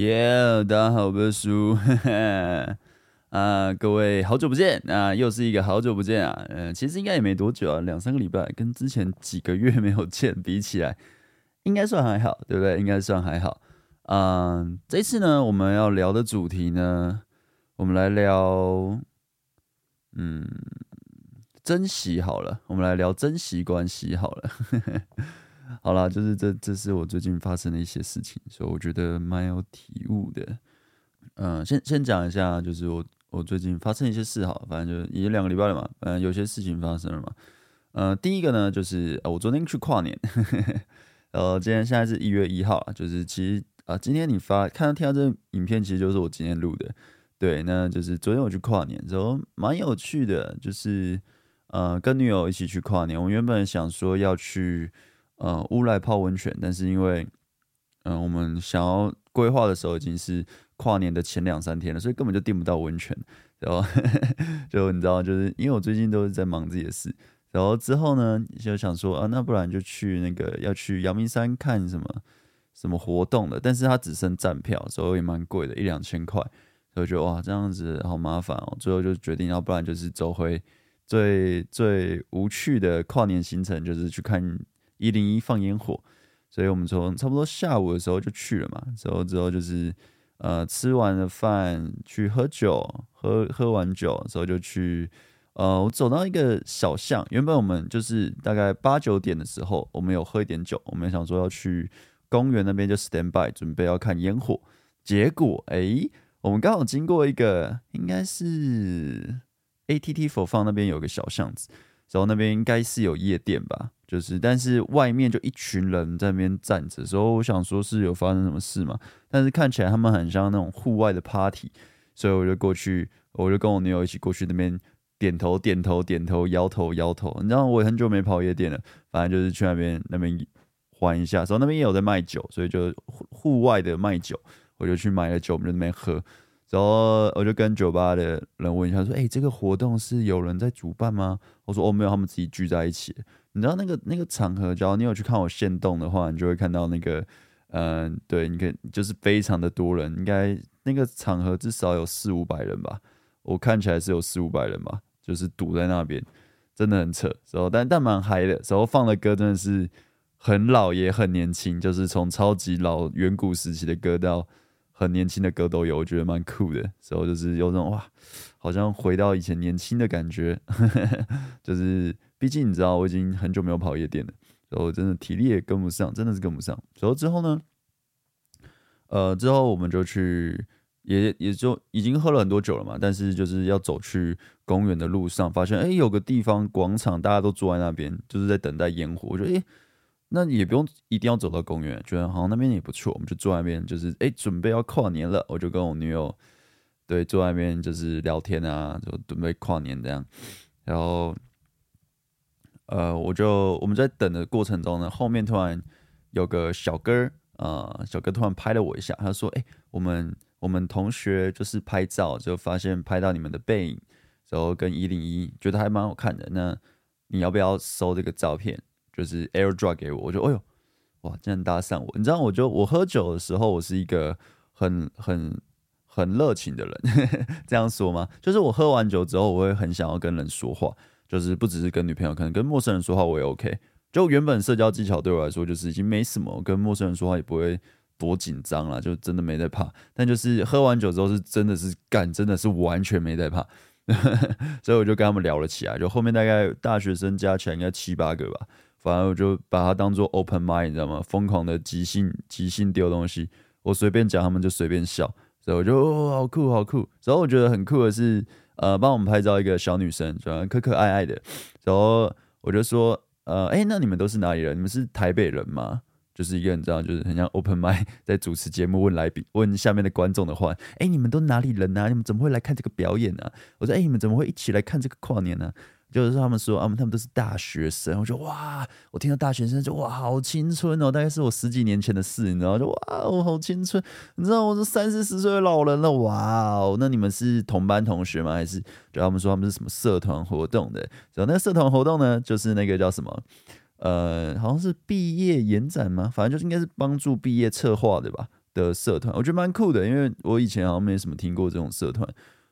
耶大家好，我是叔，啊，各位好久不见啊，又是一个好久不见啊，嗯、其实应该也没多久啊，两三个礼拜，跟之前几个月没有见比起来，应该算还好，对不对？应该算还好，嗯、这次呢，我们要聊的主题呢，我们来聊，嗯，珍惜好了，我们来聊珍惜关系好了。好啦，就是这，这是我最近发生的一些事情，所以我觉得蛮有体悟的。嗯、先先讲一下，就是我我最近发生一些事，好，反正就已经两个礼拜了嘛，反正有些事情发生了嘛。呃，第一个呢，就是、我昨天去跨年，呃，今天现在是一月一号，就是其实啊、今天你发看到听到这个影片，其实就是我今天录的。对，那就是昨天我去跨年之后，蛮有趣的，就是呃，跟女友一起去跨年。我原本想说要去。呃，乌来泡温泉，但是因为，嗯、我们想要规划的时候已经是跨年的前两三天了，所以根本就订不到温泉。然后 就你知道，就是因为我最近都是在忙自己的事，然后之后呢，就想说啊，那不然就去那个要去阳明山看什么什么活动的，但是它只剩站票，所以也蛮贵的，一两千块。所以觉得哇，这样子好麻烦哦。最后就决定，要不然就是走回最最无趣的跨年行程，就是去看。一零一放烟火，所以我们从差不多下午的时候就去了嘛。之后之后就是呃吃完了饭去喝酒，喝喝完酒之后就去呃我走到一个小巷。原本我们就是大概八九点的时候，我们有喝一点酒，我们想说要去公园那边就 stand by 准备要看烟火。结果哎、我们刚好经过一个应该是 ATT 4 Fun 那边有个小巷子，然后那边应该是有夜店吧。就是，但是外面就一群人在那边站着，所以我想说是有发生什么事嘛？但是看起来他们很像那种户外的 party，所以我就过去，我就跟我女友一起过去那边点头点头点头，摇头摇头。你知道我很久没跑夜店了，反正就是去那边那边玩一下。然后那边也有在卖酒，所以就户外的卖酒，我就去买了酒，我们在那边喝。然后我就跟酒吧的人问一下，说：“哎，这个活动是有人在主办吗？”我说：“哦，没有，他们自己聚在一起。”你知道那个那个场合，只要你有去看我现动的话，你就会看到那个，嗯、对，你可以就是非常的多人，应该那个场合至少有四五百人吧，我看起来是有四五百人吧，就是堵在那边，真的很扯。然后但但蛮嗨的，然后放的歌真的是很老也很年轻，就是从超级老远古时期的歌到很年轻的歌都有，我觉得蛮酷的。然后就是有种哇，好像回到以前年轻的感觉，就是。毕竟你知道，我已经很久没有跑夜店了，所以我真的体力也跟不上，真的是跟不上。所以之后呢，呃，之后我们就去，也也就已经喝了很多酒了嘛。但是就是要走去公园的路上，发现哎，有个地方广场，大家都坐在那边，就是在等待烟火。我觉得哎，那也不用一定要走到公园，觉得好像那边也不错，我们就坐那边，就是哎，准备要跨年了，我就跟我女友对坐在那边就是聊天啊，就准备跨年这样，然后。呃，我就我们在等的过程中呢，后面突然有个小哥，呃，小哥突然拍了我一下，他说：“哎、我们我们同学就是拍照，就发现拍到你们的背影，然后跟一零一，觉得还蛮好看的。那你要不要收这个照片？就是 AirDrop 给我。我就，哎呦，哇，竟然搭讪我！你知道，我就我喝酒的时候，我是一个很很很热情的人，这样说吗？就是我喝完酒之后，我会很想要跟人说话。”就是不只是跟女朋友，可能跟陌生人说话我也 OK。就原本社交技巧对我来说就是已经没什么，跟陌生人说话也不会多紧张了，就真的没在怕。但就是喝完酒之后是真的是干，真的是完全没在怕。所以我就跟他们聊了起来，就后面大概大学生加起来应该七八个吧，反而我就把它当做 open mind，你知道吗？疯狂的即兴即兴丢东西，我随便讲，他们就随便笑。所以我就哦，好酷好酷。然后我觉得很酷的是。呃，帮我们拍照一个小女生，喜欢可可爱爱的。然后我就说，呃，哎，那你们都是哪里人？你们是台北人吗？就是一个你知道，就是很像 open mic 在主持节目，问来宾问下面的观众的话。哎，你们都哪里人啊？你们怎么会来看这个表演呢、啊？我说，哎，你们怎么会一起来看这个跨年呢、啊？就是他们说啊，他们都是大学生。我就哇，我听到大学生就哇，好青春哦，大概是我十几年前的事，你知道？就哇，我好青春，你知道我是三四十岁的老人了，哇哦。那你们是同班同学吗？还是就他们说他们是什么社团活动的？然后那个社团活动呢，就是那个叫什么？呃，好像是毕业延展吗？反正就是应该是帮助毕业策划的吧。的社团，我觉得蛮酷的，因为我以前好像没什么听过这种社团。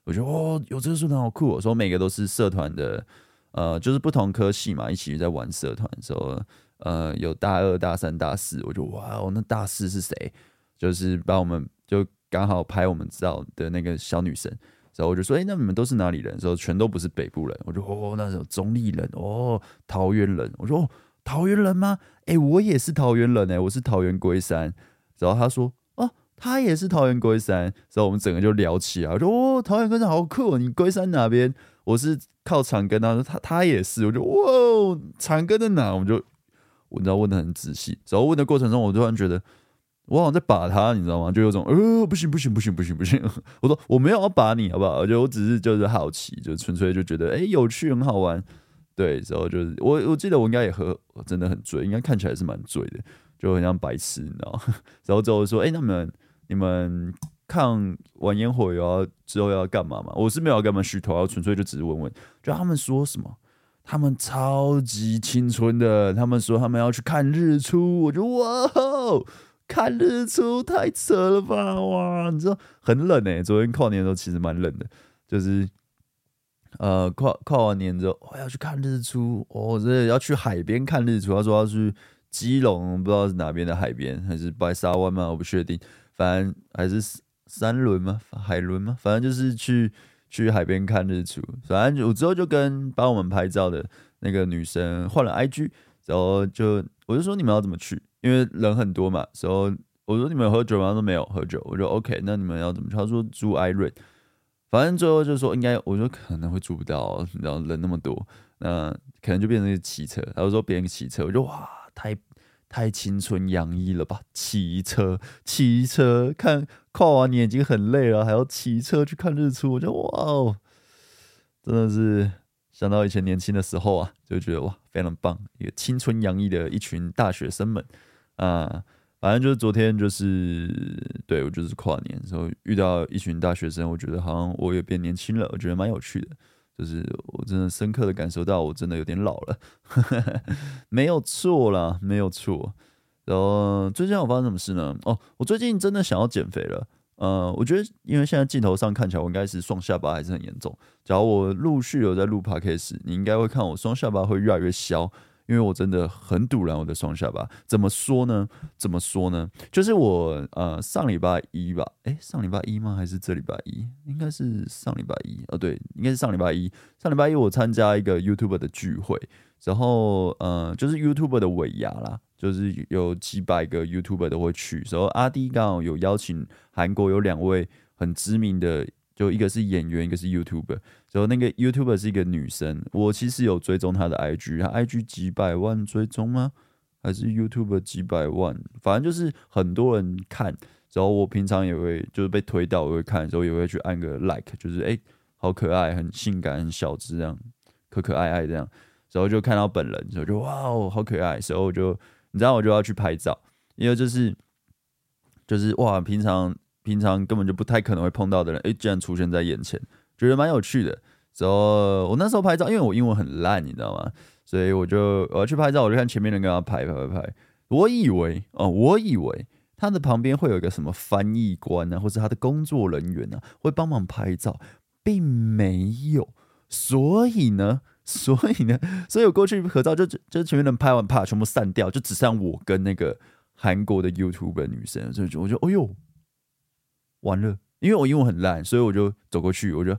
我觉得哦，有这个社团好酷哦，说每个都是社团的，呃，就是不同科系嘛，一起在玩社团，的时候呃有大二、大三、大四，我就哇哦，那大四是谁？就是把我们就刚好拍我们照的那个小女生。然后我就说，哎、那你们都是哪里人？说全都不是北部人。我就哦，那是中立人哦，桃园人。我说哦，桃园人吗？哎、我也是桃园人哎，我是桃园龟山。然后他说，哦，他也是桃园龟山。然后我们整个就聊起来。我说哦，桃园龟山好酷，你龟山哪边？我是靠长庚。他说他他也是。我就哇，长庚在哪？我们就我知道问的很仔细。然后问的过程中，我突然觉得。我好像在把他，你知道吗？就有种呃，不行不行不行不行不行。我说我没有要把你，好不好？我觉得我只是就是好奇，就纯粹就觉得哎、有趣很好玩。对，然后就是我我记得我应该也喝，真的很醉，应该看起来是蛮醉的，就很像白痴，你知道。然后之后说，哎、那你们你们看完烟火要之后要干嘛嘛？我是没有要干嘛虚脱，我纯粹就只是问问，就他们说什么？他们超级青春的，他们说他们要去看日出，我就哇哦。看日出太扯了吧！哇，你知道很冷诶。昨天跨年的时候其实蛮冷的，就是呃跨跨完年之后，我要去看日出哦，这要去海边看日出。他说要去基隆，不知道是哪边的海边，还是白沙湾吗？我不确定。反正还是三轮吗？海轮吗？反正就是去去海边看日出。反正我之后就跟帮我们拍照的那个女生换了 IG，然后就我就说你们要怎么去？因为人很多嘛，然后我说你们喝酒吗？他说没有喝酒。我说 OK，那你们要怎么去？他说住艾瑞，反正最后就说应该，我说可能会住不到，然后人那么多，那可能就变成是骑车。他说别人骑车，我就哇，太太青春洋溢了吧？骑车骑车看跨完年已经很累了，还要骑车去看日出，我就哇哦，真的是。想到以前年轻的时候啊，就觉得哇，非常棒，一个青春洋溢的一群大学生们啊，反正就是昨天就是对我就是跨年时候遇到一群大学生，我觉得好像我也变年轻了，我觉得蛮有趣的，就是我真的深刻的感受到我真的有点老了，没有错啦，没有错。然后最近我发生什么事呢？哦，我最近真的想要减肥了。呃，我觉得，因为现在镜头上看起来我应该是双下巴还是很严重。假如我陆续有在录 podcast，你应该会看我双下巴会越来越消，因为我真的很堵拦我的双下巴。怎么说呢？怎么说呢？就是我呃上礼拜一吧，诶，上礼拜一吗？还是这礼拜一？应该是上礼拜一哦，对，应该是上礼拜一。上礼拜一我参加一个 YouTube 的聚会，然后呃，就是 YouTube 的尾牙啦。就是有几百个 YouTuber 都会去，然后阿滴刚好有邀请韩国有两位很知名的，就一个是演员，一个是 YouTuber。然后那个 YouTuber 是一个女生，我其实有追踪她的 IG，她 IG 几百万追踪吗？还是 YouTuber 几百万？反正就是很多人看。然后我平常也会就是被推到，我会看，然后也会去按个 Like，就是哎、好可爱，很性感，很小只这样，可可爱爱这样。然后就看到本人，然后就哇哦，好可爱，然后我就。你知道我就要去拍照，因为就是就是哇，平常平常根本就不太可能会碰到的人，哎，竟然出现在眼前，觉得蛮有趣的。然后我那时候拍照，因为我英文很烂，你知道吗？所以我就我要去拍照，我就看前面人跟他拍拍拍拍。我以为哦，我以为他的旁边会有一个什么翻译官啊，或者他的工作人员啊，会帮忙拍照，并没有。所以呢。所以呢，所以我过去合照就就前面人拍完，啪，全部散掉，就只剩我跟那个韩国的 YouTube 女生，所以就我就哎呦，完了，因为我英文很烂，所以我就走过去，我就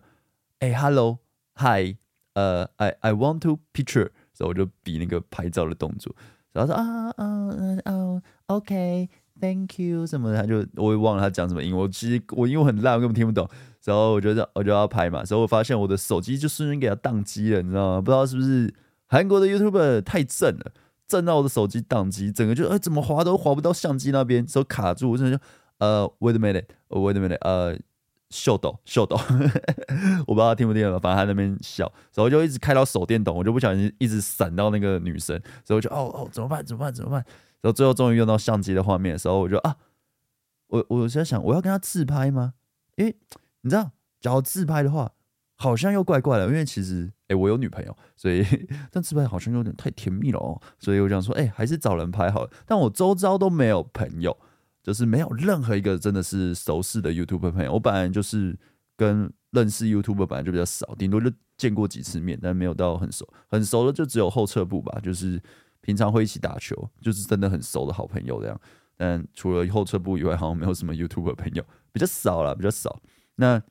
哎、，Hello，Hi，呃、，I I want to picture，所以我就比那个拍照的动作，然后说啊啊啊，OK，Thank you，什么的，他就我也忘了他讲什么英文，我其实我英文很烂，我根本听不懂。然后我就我就要拍嘛，然后我发现我的手机就瞬间给它宕机了，你知道吗？不知道是不是韩国的 YouTuber 太正了，震到我的手机宕机，整个就哎怎么滑都滑不到相机那边，手卡住，我真的就呃 wait a minute，wait a minute，呃秀逗 秀逗，我不知道听不听得懂，反正他那边笑，然后就一直开到手电筒，我就不小心一直闪到那个女生，所以我就哦哦怎么办？怎么办？怎么办？然后最后终于用到相机的画面的时候，我就啊，我我在想我要跟他自拍吗？因为你知道，假如自拍的话，好像又怪怪的，因为其实，哎、我有女朋友，所以 但自拍好像有点太甜蜜了哦，所以我想说，哎、还是找人拍好了。但我周遭都没有朋友，就是没有任何一个真的是熟识的 YouTuber 朋友。我本来就是跟认识 YouTuber 本来就比较少，顶多就见过几次面，但没有到很熟。很熟的就只有后撤步吧，就是平常会一起打球，就是真的很熟的好朋友这样。但除了后撤步以外，好像没有什么 YouTuber 朋友，比较少了，比较少。那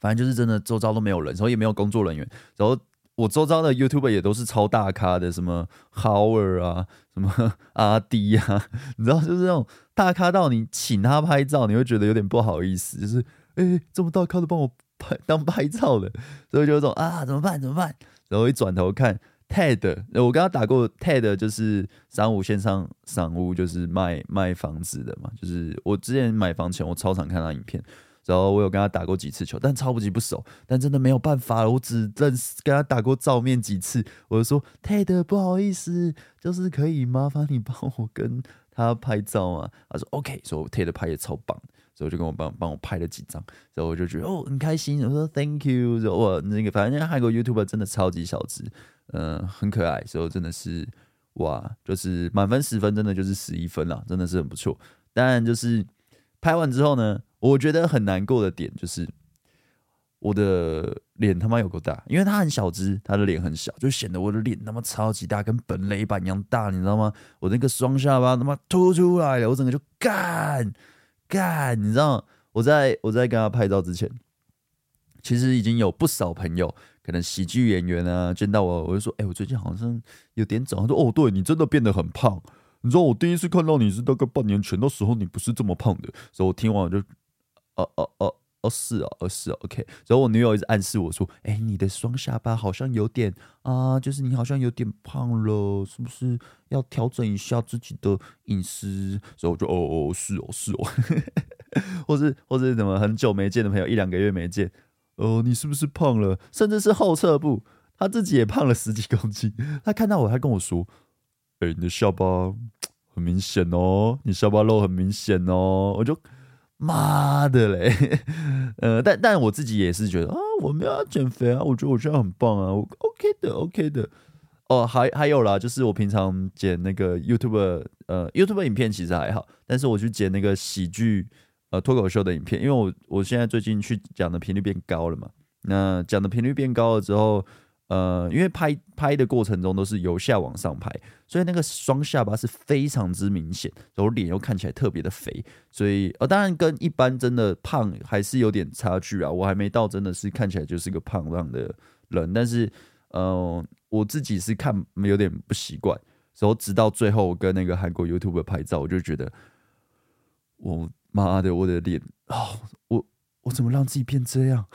反正就是真的周遭都没有人，然后也没有工作人员，然后。我周遭的 YouTuber 也都是超大咖的，什么 Howard 啊，什么 阿滴啊，你知道，就是那种大咖到你请他拍照，你会觉得有点不好意思，就是哎、这么大咖都帮我拍当拍照的，所以就有种啊，怎么办？怎么办？然后一转头看 Ted，我刚刚打过 Ted，就是三五线上赏屋，就是卖卖房子的嘛，就是我之前买房前，我超常看他影片。然后我有跟他打过几次球，但超级不熟，但真的没有办法了。我只认识跟他打过照面几次，我就说 Ted 不好意思，就是可以麻烦你帮我跟他拍照吗？他说 OK，所以 Ted 拍也超棒，所以我就跟我帮帮我拍了几张，然后我就觉得哦很开心，我说 Thank you，然后我那个反正韩国 YouTuber 真的超级小只，嗯、很可爱，所以真的是哇，就是满分十分，真的就是十一分了，真的是很不错。当然就是拍完之后呢。我觉得很难过的点就是我的脸他妈有够大，因为他很小只，他的脸很小，就显得我的脸他妈超级大，跟本垒板一样大，你知道吗？我那个双下巴他妈凸出来了，我整个就干干，你知道？我在我在跟他拍照之前，其实已经有不少朋友，可能喜剧演员啊，见到我，我就说，哎、我最近好像有点肿。他说，哦，对你真的变得很胖。你知道我第一次看到你是大概半年前，那时候你不是这么胖的。所以我听完我就。哦哦哦哦是哦哦是哦，OK。然后我女友一直暗示我说：“哎，你的双下巴好像有点啊，就是你好像有点胖了，是不是要调整一下自己的饮食？”所以我就哦哦是哦是哦，或是或是怎么很久没见的朋友，一两个月没见，哦，你是不是胖了？甚至是后撤步，他自己也胖了十几公斤。他看到我，他跟我说：“哎，你的下巴很明显哦，你下巴肉很明显哦。”我就。妈的嘞，呃，但但我自己也是觉得啊，我没有要减肥啊，我觉得我这样很棒啊，我 OK 的，OK 的。哦，还还有啦，就是我平常剪那个 YouTube，呃，YouTube 影片其实还好，但是我去剪那个喜剧，呃，脱口秀的影片，因为我我现在最近去讲的频率变高了嘛，那讲的频率变高了之后。呃，因为拍拍的过程中都是由下往上拍，所以那个双下巴是非常之明显，然后脸又看起来特别的肥，所以呃，当然跟一般真的胖还是有点差距啊。我还没到真的是看起来就是个胖胖的人，但是呃，我自己是看有点不习惯，然后直到最后跟那个韩国 YouTuber 拍照，我就觉得我妈的，我的脸哦，我。我怎么让自己变这样？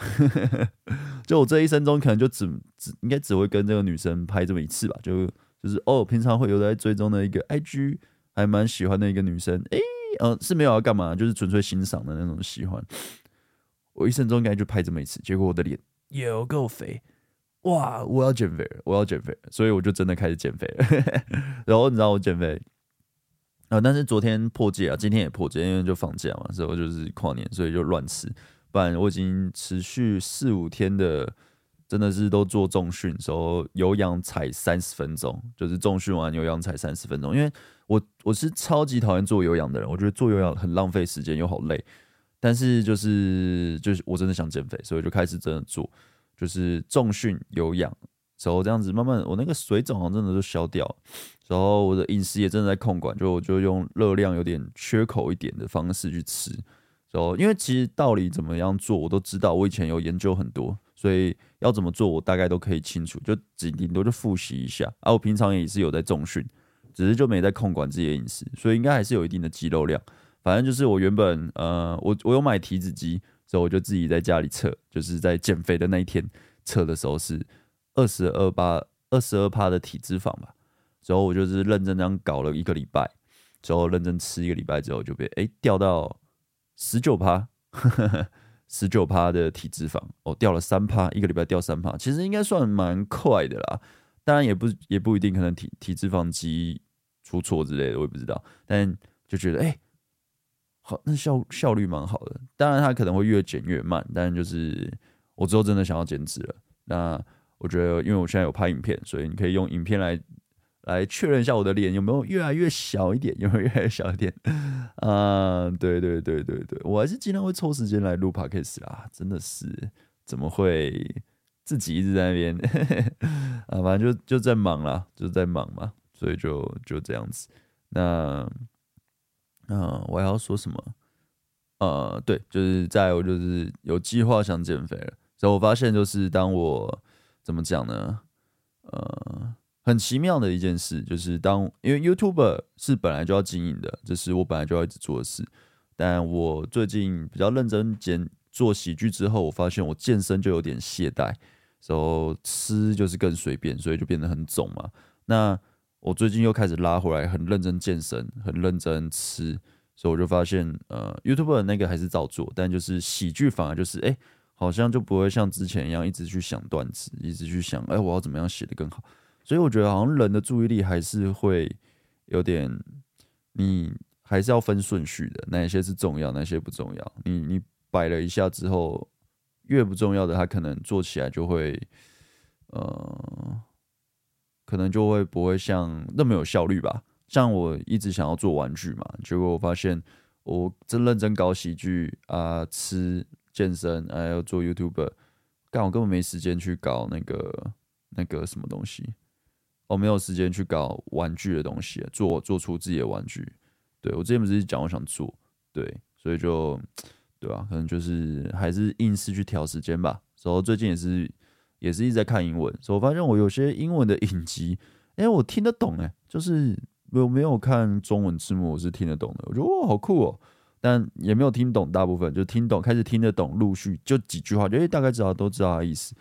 就我这一生中，可能就只只应该只会跟这个女生拍这么一次吧。就就是哦，平常会有在追踪的一个 IG，还蛮喜欢的一个女生。哎，呃，是没有要干嘛，就是纯粹欣赏的那种喜欢。我一生中应该就拍这么一次，结果我的脸有够肥，哇！我要减肥，我要减肥，所以我就真的开始减肥了。然后你知道我减肥啊，但是昨天破戒啊，今天也破戒，因为就放假嘛，所以我就是跨年，所以就乱吃。不然我已经持续四五天的，真的是都做重训，时候有氧踩三十分钟，就是重训完有氧踩三十分钟。因为我我是超级讨厌做有氧的人，我觉得做有氧很浪费时间又好累。但是就是就是我真的想减肥，所以就开始真的做，就是重训有氧，然后这样子慢慢我那个水肿好像真的就消掉，然后我的饮食也真的在控管，就我就用热量有点缺口一点的方式去吃。哦，因为其实道理怎么样做我都知道，我以前有研究很多，所以要怎么做我大概都可以清楚，就顶多就复习一下。啊，我平常也是有在重训，只是就没在控管自己的饮食，所以应该还是有一定的肌肉量。反正就是我原本呃，我我有买体脂机，所以我就自己在家里测，就是在减肥的那一天测的时候是二十二趴二十二趴的体脂肪吧，之后我就是认真这样搞了一个礼拜，之后认真吃一个礼拜之后就被哎掉到。十九趴，十九趴的体脂肪哦，掉了三趴，一个礼拜掉三趴，其实应该算蛮快的啦。当然也不也不一定，可能体体脂肪机出错之类的，我也不知道。但就觉得哎、好，那效效率蛮好的。当然它可能会越减越慢，但就是我之后真的想要减脂了。那我觉得，因为我现在有拍影片，所以你可以用影片来来确认一下我的脸有没有越来越小一点，有没有越来越小一点？啊，对对对对对，我还是经常会抽时间来录 podcast 啦，真的是怎么会自己一直在那边 啊？反正就就在忙啦，就在忙嘛，所以就就这样子。那嗯、啊，我还要说什么？呃，对，就是在我就是有计划想减肥了，所以我发现就是当我怎么讲呢？呃。很奇妙的一件事，就是当因为 YouTuber 是本来就要经营的，这是我本来就要一直做的事。但我最近比较认真减做喜剧之后，我发现我健身就有点懈怠，然后吃就是更随便，所以就变得很肿嘛。那我最近又开始拉回来，很认真健身，很认真吃，所以我就发现，呃，YouTuber 那个还是照做，但就是喜剧反而就是，哎，好像就不会像之前一样一直去想段子，一直去想，哎，我要怎么样写得更好。所以我觉得好像人的注意力还是会有点，你还是要分顺序的，哪些是重要，哪些不重要。你你摆了一下之后，越不重要的，他可能做起来就会，呃，可能就会不会像那么有效率吧。像我一直想要做玩具嘛，结果我发现我真认真搞喜剧啊，吃健身，还要做 YouTuber，但我根本没时间去搞那个那个什么东西。我没有时间去搞玩具的东西，做做出自己的玩具。对，我之前不是讲我想做，对，所以就对吧？可能就是还是硬是去调时间吧。然后最近也是也是一直在看英文，所以我发现我有些英文的影集，哎，我听得懂哎，就是我没有看中文字幕，我是听得懂的。我觉得哇，好酷哦！但也没有听懂大部分，就听懂，开始听得懂，陆续就几句话，就哎大概知道都知道他意思。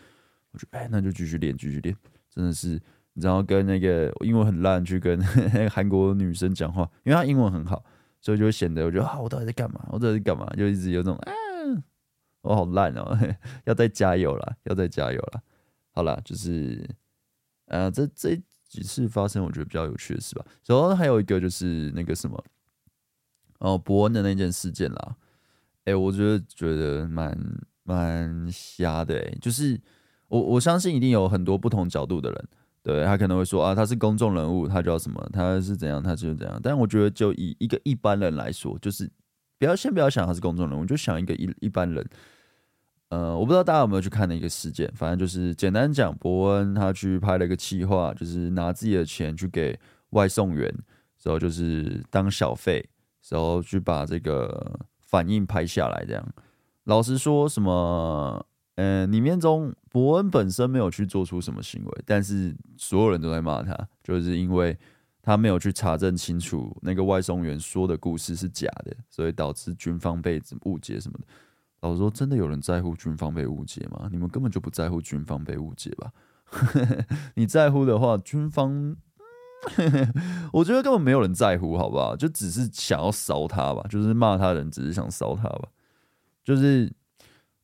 我觉得哎，那就继续练，继续练，真的是。然后跟那个英文很烂去跟 韩国女生讲话，因为她英文很好，所以就会显得我觉得啊，我到底在干嘛？我到底在干嘛？就一直有种啊，我好烂哦，要再加油了，要再加油了。好了，就是呃，这这几次发生我觉得比较有趣的事吧。然后还有一个就是那个什么哦，博恩的那件事件啦，哎，我觉得觉得蛮蛮瞎的哎，就是我我相信一定有很多不同角度的人。对，他可能会说啊，他是公众人物，他叫什么？他是怎样？他就是怎样？但我觉得，就以一个一般人来说，就是不要先不要想他是公众人物，就想一个一一般人。呃，我不知道大家有没有去看那个事件，反正就是简单讲，伯恩他去拍了一个企划，就是拿自己的钱去给外送员，然后就是当小费，然后去把这个反应拍下来，这样。老实说什么？嗯，里面中伯恩本身没有去做出什么行为，但是所有人都在骂他，就是因为他没有去查证清楚那个外送员说的故事是假的，所以导致军方被误解什么的。老实说，真的有人在乎军方被误解吗？你们根本就不在乎军方被误解吧？你在乎的话，军方，我觉得根本没有人在乎，好不好？就只是想要烧他吧，就是骂他的人只是想烧他吧，就是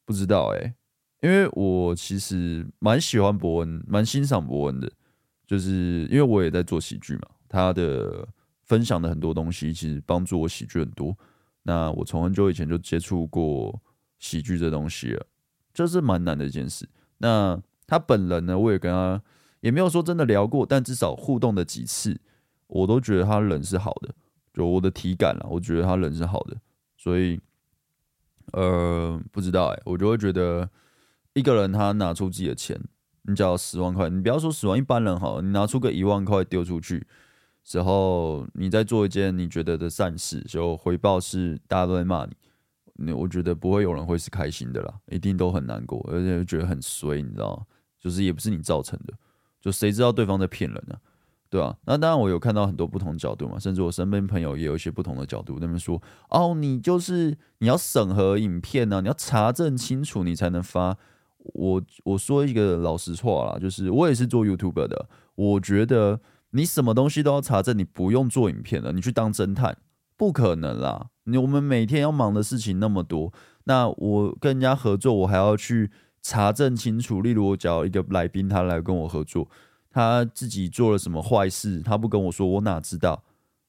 不知道哎、因为我其实蛮喜欢博恩，蛮欣赏博恩的，就是因为我也在做喜剧嘛，他的分享的很多东西其实帮助我喜剧很多。那我从很久以前就接触过喜剧这东西了，这是蛮难的一件事。那他本人呢，我也跟他也没有说真的聊过，但至少互动的几次，我都觉得他人是好的，就我的体感啦，我觉得他人是好的，所以呃，不知道哎、我就会觉得。一个人他拿出自己的钱，你只要十万块，你不要说十万，一般人好，你拿出个一万块丢出去，之后你再做一件你觉得的善事，就回报是大家都在骂你，你我觉得不会有人会是开心的啦，一定都很难过，而且觉得很衰，你知道吗？就是也不是你造成的，就谁知道对方在骗人呢？对啊，那当然我有看到很多不同角度嘛，甚至我身边朋友也有一些不同的角度，他们说哦，你就是你要审核影片呢、啊，你要查证清楚，你才能发。我我说一个老实话啦，就是我也是做 YouTube 的。我觉得你什么东西都要查证，你不用做影片了，你去当侦探，不可能啦。你我们每天要忙的事情那么多，那我跟人家合作，我还要去查证清楚。例如我找一个来宾，他来跟我合作，他自己做了什么坏事，他不跟我说，我哪知道？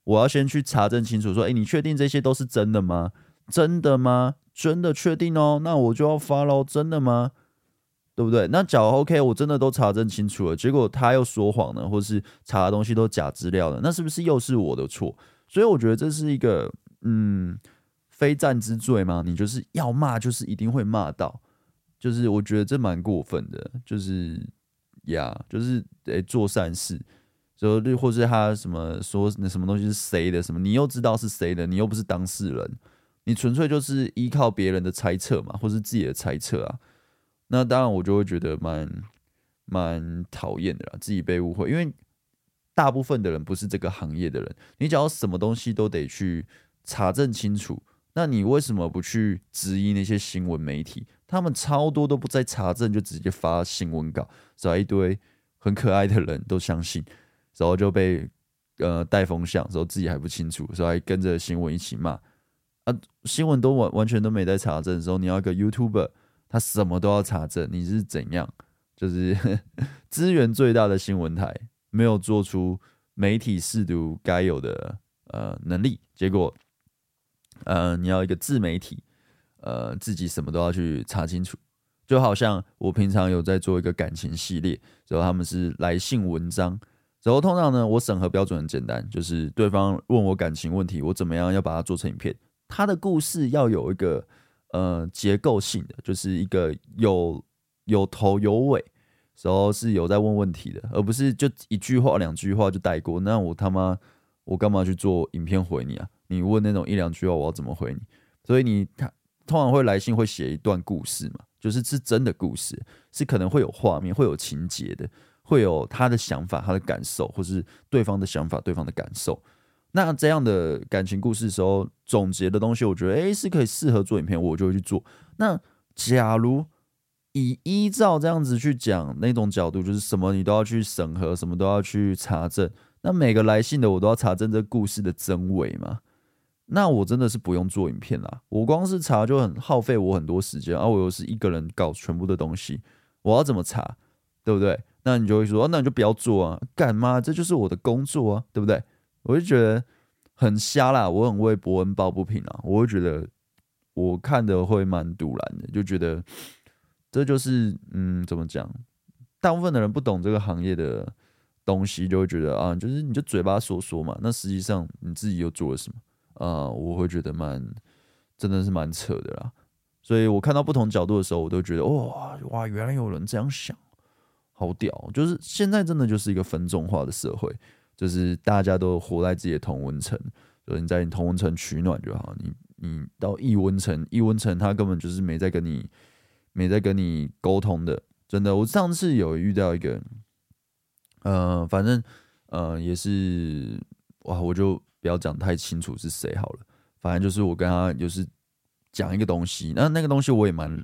我要先去查证清楚，说，诶，你确定这些都是真的吗？真的吗？真的确定哦，那我就要发喽。真的吗？对不对？那假如 OK，我真的都查证清楚了，结果他又说谎呢，或是查的东西都假资料了，那是不是又是我的错？所以我觉得这是一个嗯，非战之罪嘛。你就是要骂，就是一定会骂到，就是我觉得这蛮过分的，就是呀，就是得做善事，就或是他什么说那什么东西是谁的，什么你又知道是谁的，你又不是当事人，你纯粹就是依靠别人的猜测嘛，或是自己的猜测啊。那当然，我就会觉得蛮蛮讨厌的啦，自己被误会，因为大部分的人不是这个行业的人，你只要什么东西都得去查证清楚，那你为什么不去质疑那些新闻媒体？他们超多都不在查证，就直接发新闻稿，找一堆很可爱的人都相信，然后就被呃带风向，然后自己还不清楚，所以还跟着新闻一起骂啊，新闻都完完全都没在查证的时候，你要一个 YouTuber。他什么都要查证，你是怎样？就是 资源最大的新闻台没有做出媒体识读该有的呃能力，结果呃你要一个自媒体，呃自己什么都要去查清楚，就好像我平常有在做一个感情系列，然后他们是来信文章，然后通常呢我审核标准很简单，就是对方问我感情问题，我怎么样要把它做成影片，他的故事要有一个。呃，结构性的就是一个有有头有尾，然后是有在问问题的，而不是就一句话两句话就带过。那我他妈我干嘛去做影片回你啊？你问那种一两句话，我要怎么回你？所以你他通常会来信会写一段故事嘛，就是是真的故事，是可能会有画面、会有情节的，会有他的想法、他的感受，或是对方的想法、对方的感受。那这样的感情故事的时候总结的东西，我觉得诶、是可以适合做影片，我就会去做。那假如以依照这样子去讲那种角度，就是什么你都要去审核，什么都要去查证，那每个来信的我都要查证这故事的真伪嘛？那我真的是不用做影片啦，我光是查就很耗费我很多时间，而、我又是一个人搞全部的东西，我要怎么查？对不对？那你就会说，那你就不要做啊，干嘛？这就是我的工作啊，对不对？我就觉得很瞎啦，我很为博恩抱不平啊！我会觉得我看的会蛮赌烂的，就觉得这就是嗯，怎么讲？大部分的人不懂这个行业的东西，就会觉得啊，就是你就嘴巴说说嘛。那实际上你自己又做了什么啊？我会觉得蛮真的是蛮扯的啦。所以我看到不同角度的时候，我都觉得哇哇，原来有人这样想，好屌！就是现在真的就是一个分众化的社会。就是大家都活在自己的同温层，就是你在你同温层取暖就好。你你到异温层，异温层他根本就是没在跟你没在跟你沟通的，真的。我上次有遇到一个，呃，反正呃也是哇，我就不要讲太清楚是谁好了。反正就是我跟他就是讲一个东西，那那个东西我也蛮。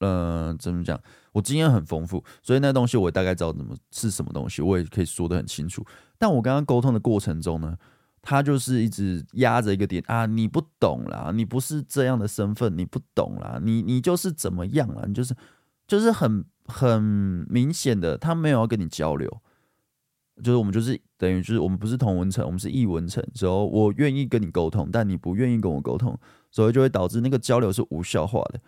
嗯、呃，怎么讲？我经验很丰富，所以那东西我大概知道怎么是什么东西，我也可以说得很清楚。但我跟他沟通的过程中呢，他就是一直压着一个点啊，你不懂啦，你不是这样的身份，你不懂啦，你你就是怎么样啦，你就是就是很很明显的，他没有要跟你交流，就是我们就是等于就是我们不是同文层，我们是异文层，所以我愿意跟你沟通，但你不愿意跟我沟通，所以就会导致那个交流是无效化的，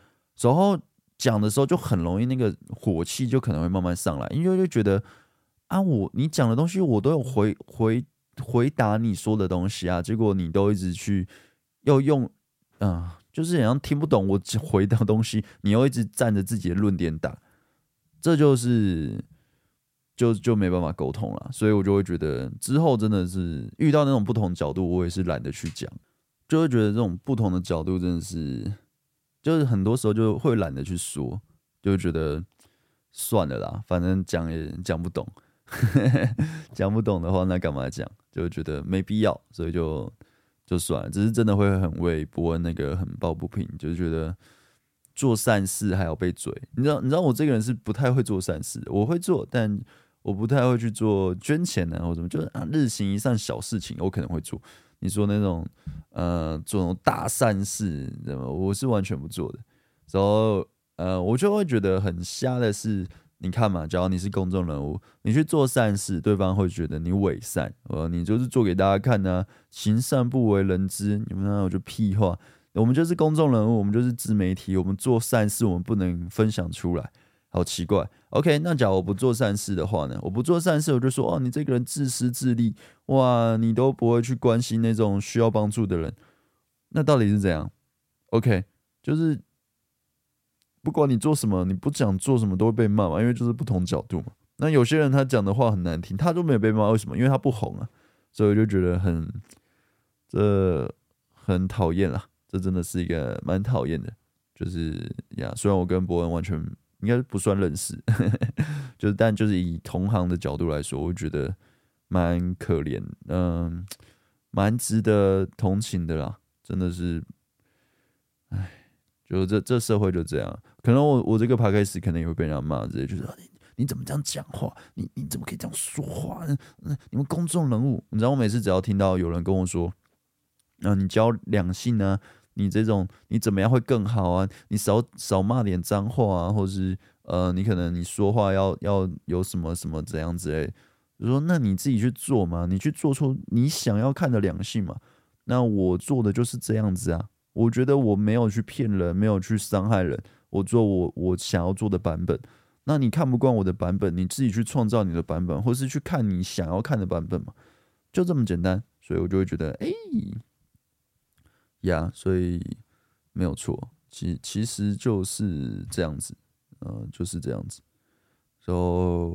然后。讲的时候就很容易那个火气就可能会慢慢上来，因为就觉得啊，我你讲的东西我都有回回回答你说的东西啊，结果你都一直去要用，啊、就是好像听不懂我回答东西，你又一直站着自己的论点打，这就是就就没办法沟通了，所以我就会觉得之后真的是遇到那种不同角度，我也是懒得去讲，就会觉得这种不同的角度真的是。就是很多时候就会懒得去说，就觉得算了啦，反正讲也讲不懂，讲不懂的话那干嘛讲？就觉得没必要，所以就就算了。只是真的会很为博恩那个很抱不平，就是觉得做善事还要被嘴。你知道，你知道我这个人是不太会做善事，我会做，但我不太会去做捐钱呢，或什么，就是啊，日行一善小事情，我可能会做。你说那种，呃，做那种大善事，你知道吗？我是完全不做的。然后，呃，我就会觉得很瞎的是，你看嘛，假如你是公众人物，你去做善事，对方会觉得你伪善，呃，你就是做给大家看呢，行善不为人知。你们那我就屁话，我们就是公众人物，我们就是自媒体，我们做善事，我们不能分享出来，好奇怪。OK，那假如我不做善事的话呢？我不做善事，我就说哦，你这个人自私自利，哇，你都不会去关心那种需要帮助的人。那到底是怎样？OK，就是不管你做什么，你不讲做什么都会被骂嘛，因为就是不同角度嘛。那有些人他讲的话很难听，他都没有被骂，为什么？因为他不红啊，所以我就觉得很这很讨厌啦。这真的是一个蛮讨厌的，就是呀，虽然我跟博恩完全应该不算认识，就是但就是以同行的角度来说，我觉得蛮可怜，嗯，蛮值得同情的啦，真的是，哎，就这这社会就这样，可能我我这个 podcast 可能也会被人家骂，直接就是你怎么这样讲话，你你怎么可以这样说话呢？你们公众人物，你知道我每次只要听到有人跟我说，啊，你教两性呢？你这种你怎么样会更好啊？你少少骂点脏话啊，或是呃，你可能你说话要要有什么什么怎样之类。就说那你自己去做嘛，你去做出你想要看的两性嘛。那我做的就是这样子啊。我觉得我没有去骗人，没有去伤害人，我做我我想要做的版本。那你看不惯我的版本，你自己去创造你的版本，或是去看你想要看的版本嘛，就这么简单。所以我就会觉得，哎。呀所以没有错，其其实就是这样子，呃，就是这样子。然后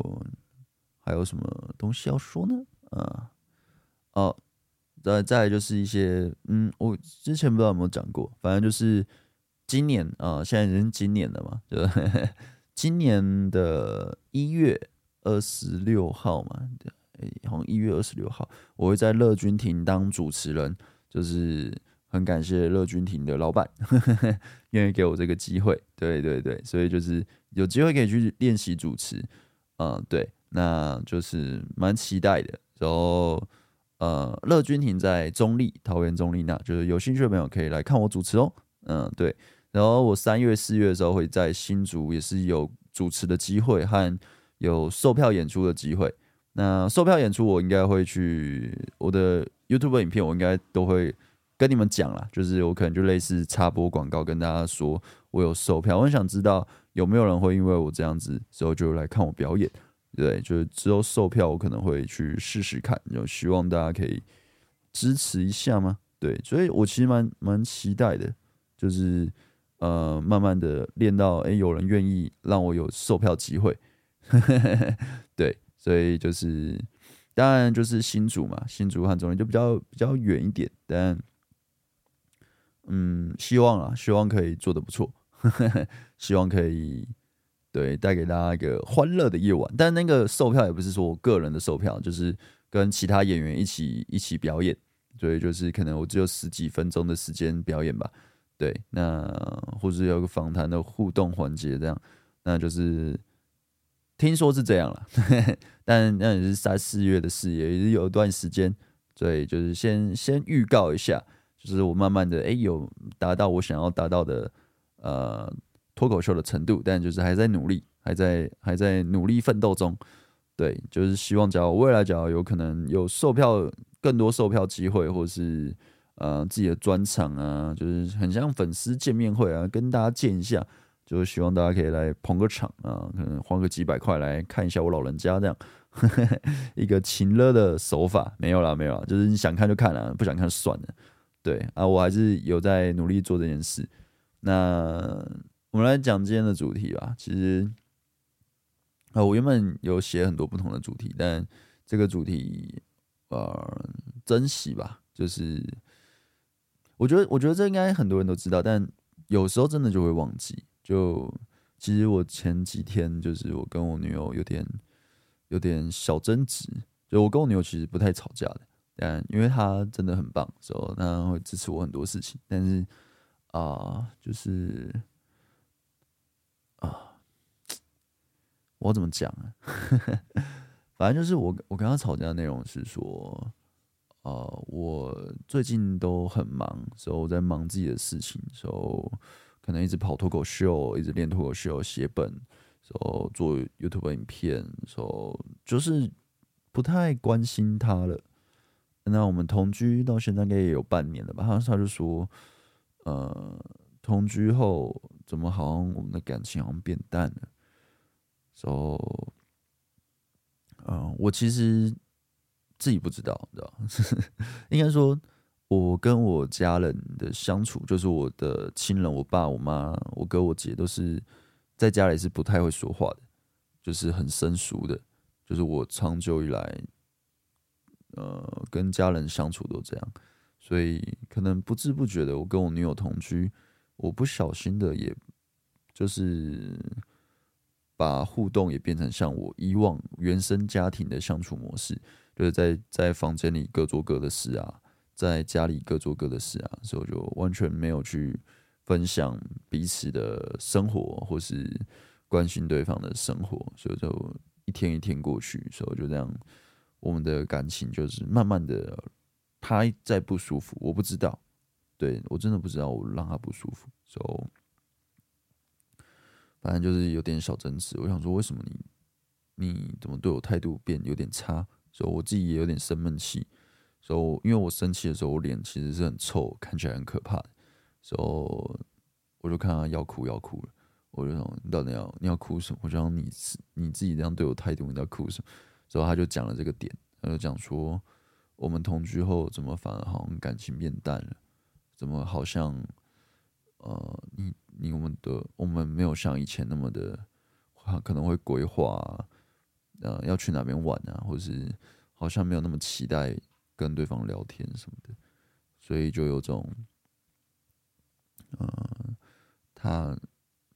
还有什么东西要说呢？啊，哦，再再就是一些，嗯，我之前不知道有没有讲过，反正就是今年啊，现在已经今年了嘛，就 今年的一月二十六号嘛，对，好像一月二十六号，我会在乐君亭当主持人，就是。很感谢乐君庭的老板愿意给我这个机会，对对对，所以就是有机会可以去练习主持，嗯，对，那就是蛮期待的。然后，呃，乐君庭在中立，桃园中立那，就是有兴趣的朋友可以来看我主持哦，嗯，对。然后我三月、四月的时候会在新竹，也是有主持的机会和有售票演出的机会。那售票演出我应该会去我的 YouTube 影片，我应该都会。跟你们讲啦，就是我可能就类似插播广告，跟大家说我有售票。我很想知道有没有人会因为我这样子之后就来看我表演，对，就是之后售票我可能会去试试看，就希望大家可以支持一下吗。对，所以我其实蛮蛮期待的，就是呃，慢慢的练到，哎、有人愿意让我有售票机会，对，所以就是当然就是新竹嘛，新竹和中坜就比较比较远一点，但。嗯，希望啊，希望可以做的不错，希望可以对带给大家一个欢乐的夜晚。但那个售票也不是说我个人的售票，就是跟其他演员一起一起表演，所以就是可能我只有十几分钟的时间表演吧。对，那或者有个访谈的互动环节这样，那就是听说是这样了，但那也是三四月的事，也是有一段时间，所以就是先先预告一下。就是我慢慢的哎、有达到我想要达到的呃脱口秀的程度，但就是还在努力，还在还在努力奋斗中。对，就是希望假如未来假如有可能有售票更多售票机会，或是呃自己的专场啊，就是很像粉丝见面会啊，跟大家见一下，就是希望大家可以来捧个场啊，可能花个几百块来看一下我老人家这样，一个情乐的手法没有啦，没有啦，就是你想看就看了，不想看就算了。对啊，我还是有在努力做这件事。那我们来讲今天的主题吧。其实啊，我原本有写很多不同的主题，但这个主题呃，珍惜吧。就是我觉得，我觉得这应该很多人都知道，但有时候真的就会忘记。就其实我前几天就是我跟我女友有点有点小争执，就我跟我女友其实不太吵架的。但因为他真的很棒，所以他会支持我很多事情。但是啊、就是啊，我怎么讲啊？反正就是我我跟他吵架的内容是说，呃，我最近都很忙，所以我在忙自己的事情，所以可能一直跑脱口秀，一直练脱口秀，写本，所以做 YouTube 影片，所以就是不太关心他了。那我们同居到现在应该也有半年了吧？他他就说，呃，同居后怎么好像我们的感情好像变淡了？所以，嗯，我其实自己不知道，知道 应该说，我跟我家人的相处，就是我的亲人，我爸、我妈、我哥、我姐，都是在家里是不太会说话的，就是很生疏的，就是我长久以来，呃，跟家人相处都这样，所以可能不知不觉的，我跟我女友同居，我不小心的，也就是。把互动也变成像我以往原生家庭的相处模式，就是在在房间里各做各的事啊，在家里各做各的事啊，所以就完全没有去分享彼此的生活，或是关心对方的生活，所以就一天一天过去，所以就这样，我们的感情就是慢慢的，他在不舒服，我不知道，对，我真的不知道我让他不舒服，所以。反正就是有点小争执，我想说，为什么你你怎么对我态度变有点差？所以我自己也有点生闷气。所以因为我生气的时候，我脸其实是很臭，看起来很可怕的。所以我就看他要哭要哭了，我就说你到底要你要哭什么？我就想你你自己这样对我态度，你要哭什么？所以他就讲了这个点，他就讲说我们同居后怎么反而好像感情变淡了？怎么好像呃你？你我们的我们没有像以前那么的，可能会规划，呃，要去哪边玩啊，或是好像没有那么期待跟对方聊天什么的，所以就有种，呃，他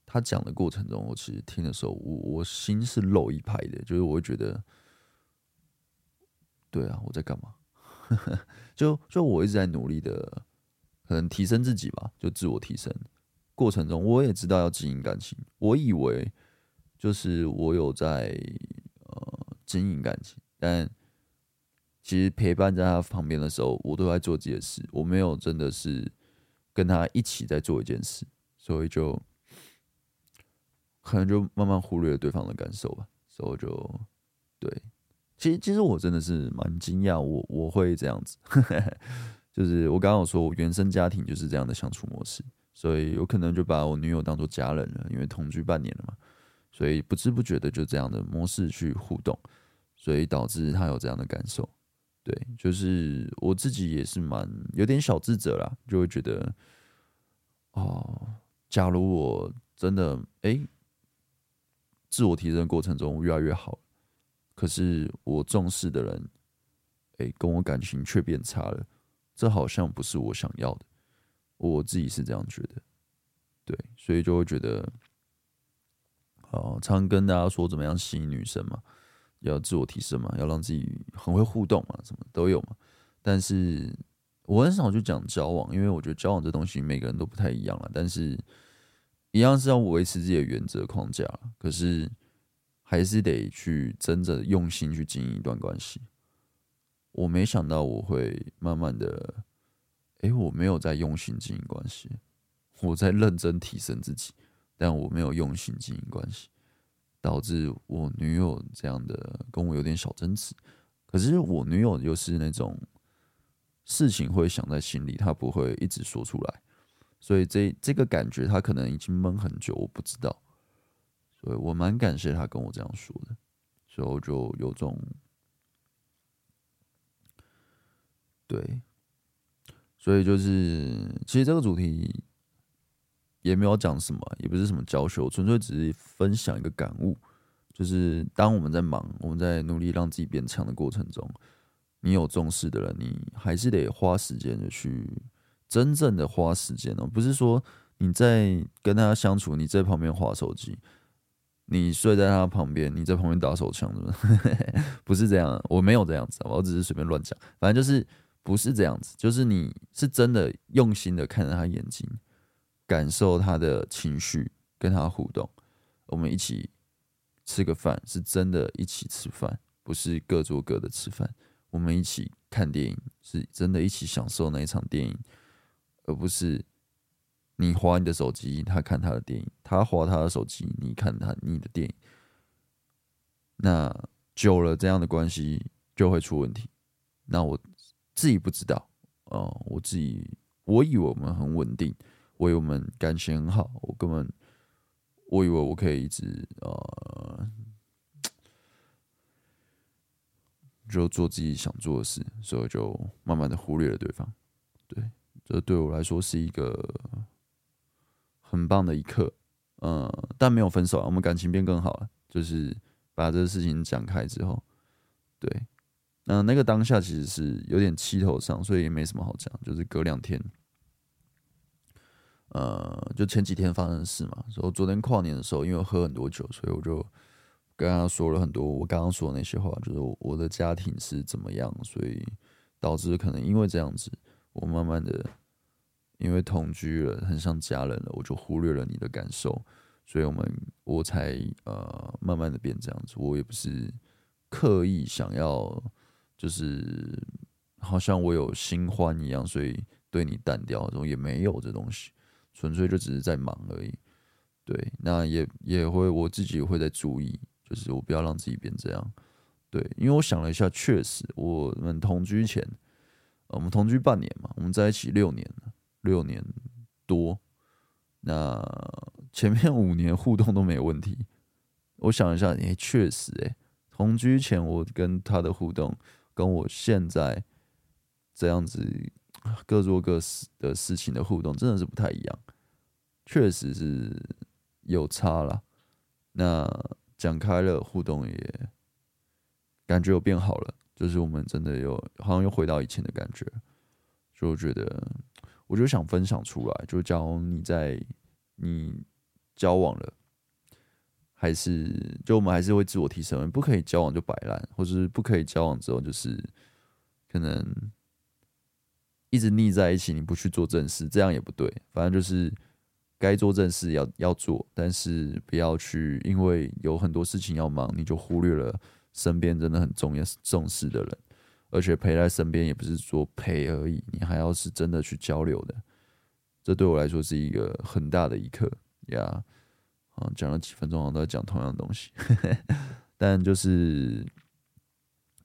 他讲的过程中，我其实听的时候，我我心是漏一拍的，就是我会觉得，对啊，我在干嘛？就就我一直在努力的，可能提升自己吧，就自我提升。过程中，我也知道要经营感情。我以为就是我有在呃经营感情，但其实陪伴在他旁边的时候，我都在做这件事。我没有真的是跟他一起在做一件事，所以就可能就慢慢忽略了对方的感受吧。所以就对，其实其实我真的是蛮惊讶，我我会这样子，就是我刚刚有说，我原生家庭就是这样的相处模式。所以有可能就把我女友当做家人了，因为同居半年了嘛，所以不知不觉的就这样的模式去互动，所以导致他有这样的感受。对，就是我自己也是蛮有点小自责啦，就会觉得，哦，假如我真的哎、自我提升过程中越来越好，可是我重视的人，哎、跟我感情却变差了，这好像不是我想要的。我自己是这样觉得，对，所以就会觉得，哦，常跟大家说怎么样吸引女生嘛，要自我提升嘛，要让自己很会互动嘛，什么都有嘛。但是我很少去讲交往，因为我觉得交往这东西每个人都不太一样了。但是一样是要维持自己的原则框架，可是还是得去真的用心去经营一段关系。我没想到我会慢慢的。诶，我没有在用心经营关系，我在认真提升自己，但我没有用心经营关系，导致我女友这样的跟我有点小争执。可是我女友又是那种事情会想在心里，她不会一直说出来，所以这这个感觉她可能已经闷很久，我不知道。所以我蛮感谢他跟我这样说的，所以我就有种对。所以就是，其实这个主题也没有讲什么，也不是什么教学，纯粹只是分享一个感悟。就是当我们在忙，我们在努力让自己变强的过程中，你有重视的人，你还是得花时间的去真正的花时间哦。不是说你在跟他相处，你在旁边滑手机，你睡在他旁边，你在旁边打手枪，不是这样，我没有这样子，我只是随便乱讲，反正就是。不是这样子，就是你是真的用心的看着他眼睛，感受他的情绪，跟他互动。我们一起吃个饭，是真的一起吃饭，不是各做各的吃饭。我们一起看电影，是真的一起享受那一场电影，而不是你划你的手机他看他的电影他划他的手机你看他你的电影。那久了这样的关系就会出问题。那我自己不知道哦我自己我以为我们很稳定我以为我们感情很好我根本我以为我可以一直呃就做自己想做的事所以就慢慢的忽略了对方。对这对我来说是一个很棒的一刻。嗯，但没有分手，我们感情变更好了。就是把这个事情讲开之后，对，那那个当下其实是有点气头上，所以也没什么好讲。就是隔两天，呃，就前几天发生的事嘛。说昨天跨年的时候，因为喝很多酒，所以我就跟他说了很多我刚刚说的那些话，就是我的家庭是怎么样，所以导致可能因为这样子，我慢慢的因为同居了，很像家人了，我就忽略了你的感受。所以我们我才呃慢慢的变这样子，我也不是刻意想要，就是好像我有新欢一样，所以对你淡掉这种也没有这东西，纯粹就只是在忙而已。对，那也也会我自己会在注意，就是我不要让自己变这样。对，因为我想了一下，确实我们同居前，我们同居半年嘛，我们在一起六年了，六年多，那。前面五年互动都没有问题，我想一下，哎，确实，哎，同居前我跟他的互动，跟我现在这样子各做各的事情的互动，真的是不太一样，确实是有差了。那讲开了，互动也感觉有变好了，就是我们真的有好像又回到以前的感觉，就觉得，我就想分享出来，就假如你在你。交往了，还是就我们还是会自我提升，不可以交往就摆烂，或者是不可以交往之后就是可能一直腻在一起，你不去做正事，这样也不对。反正就是该做正事要要做，但是不要去因为有很多事情要忙，你就忽略了身边真的很重要重视的人，而且陪在身边也不是说陪而已，你还要是真的去交流的。这对我来说是一个很大的一课。呀，啊，讲了几分钟，好像都在讲同样的东西，但就是，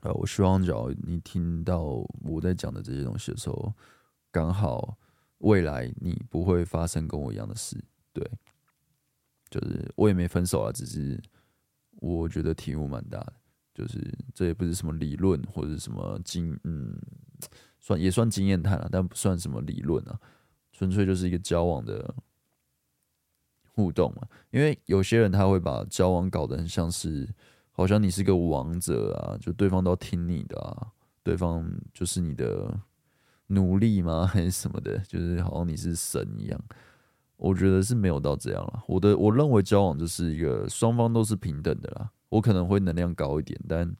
呃，我希望只要你听到我在讲的这些东西的时候，刚好未来你不会发生跟我一样的事，对，就是我也没分手啊，只是我觉得体悟蛮大的，就是这也不是什么理论或者什么经，嗯，算也算经验谈了，但不算什么理论啊，纯粹就是一个交往的。互动嘛，因为有些人他会把交往搞得很像是，好像你是个王者啊，就对方都要听你的啊，对方就是你的奴隶吗？还是什么的？就是好像你是神一样。我觉得是没有到这样了。我的我认为交往就是一个双方都是平等的啦。我可能会能量高一点，但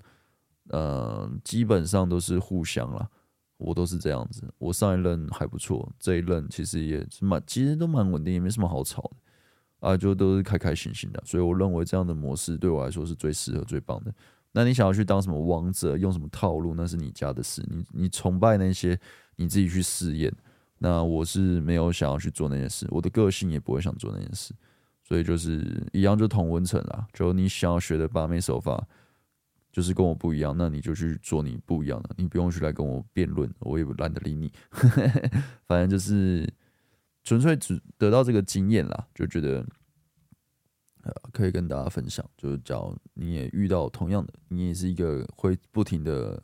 呃，基本上都是互相啦。我都是这样子。我上一任还不错，这一任其实也是蛮，其实都蛮稳定，也没什么好吵的。啊，就都是开开心心的，所以我认为这样的模式对我来说是最适合、最棒的。那你想要去当什么王者，用什么套路，那是你家的事。你你崇拜那些，你自己去试验。那我是没有想要去做那件事，我的个性也不会想做那件事。所以就是一样，就同温层啦。就你想要学的把妹手法，就是跟我不一样，那你就去做你不一样的，你不用去来跟我辩论，我也不懒得理你。反正就是。纯粹只得到这个经验啦，就觉得呃可以跟大家分享。就是假如你也遇到同样的，你也是一个会不停的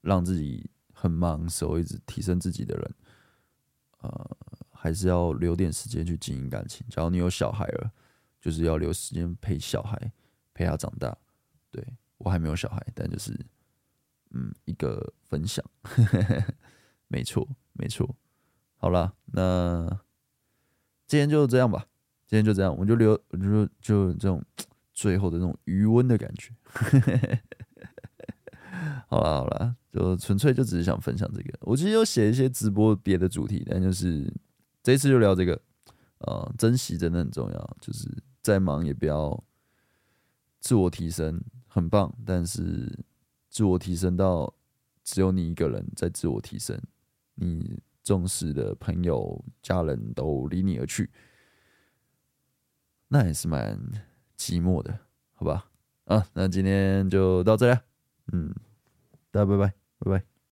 让自己很忙，时候一直提升自己的人，呃，还是要留点时间去经营感情。假如你有小孩了，就是要留时间陪小孩，陪他长大。对，我还没有小孩，但就是嗯一个分享，没错，没错。好了，那今天就这样吧。今天就这样，我就留，我就就这种最后的那种余温的感觉。好了好了，就纯粹就只是想分享这个。我其实有写一些直播别的主题，但就是这次就聊这个。呃，珍惜真的很重要，就是再忙也不要自我提升，很棒。但是自我提升到只有你一个人在自我提升，你。重视的朋友、家人都离你而去，那也是蛮寂寞的，好吧？啊，那今天就到这里，嗯，大家拜拜，拜拜。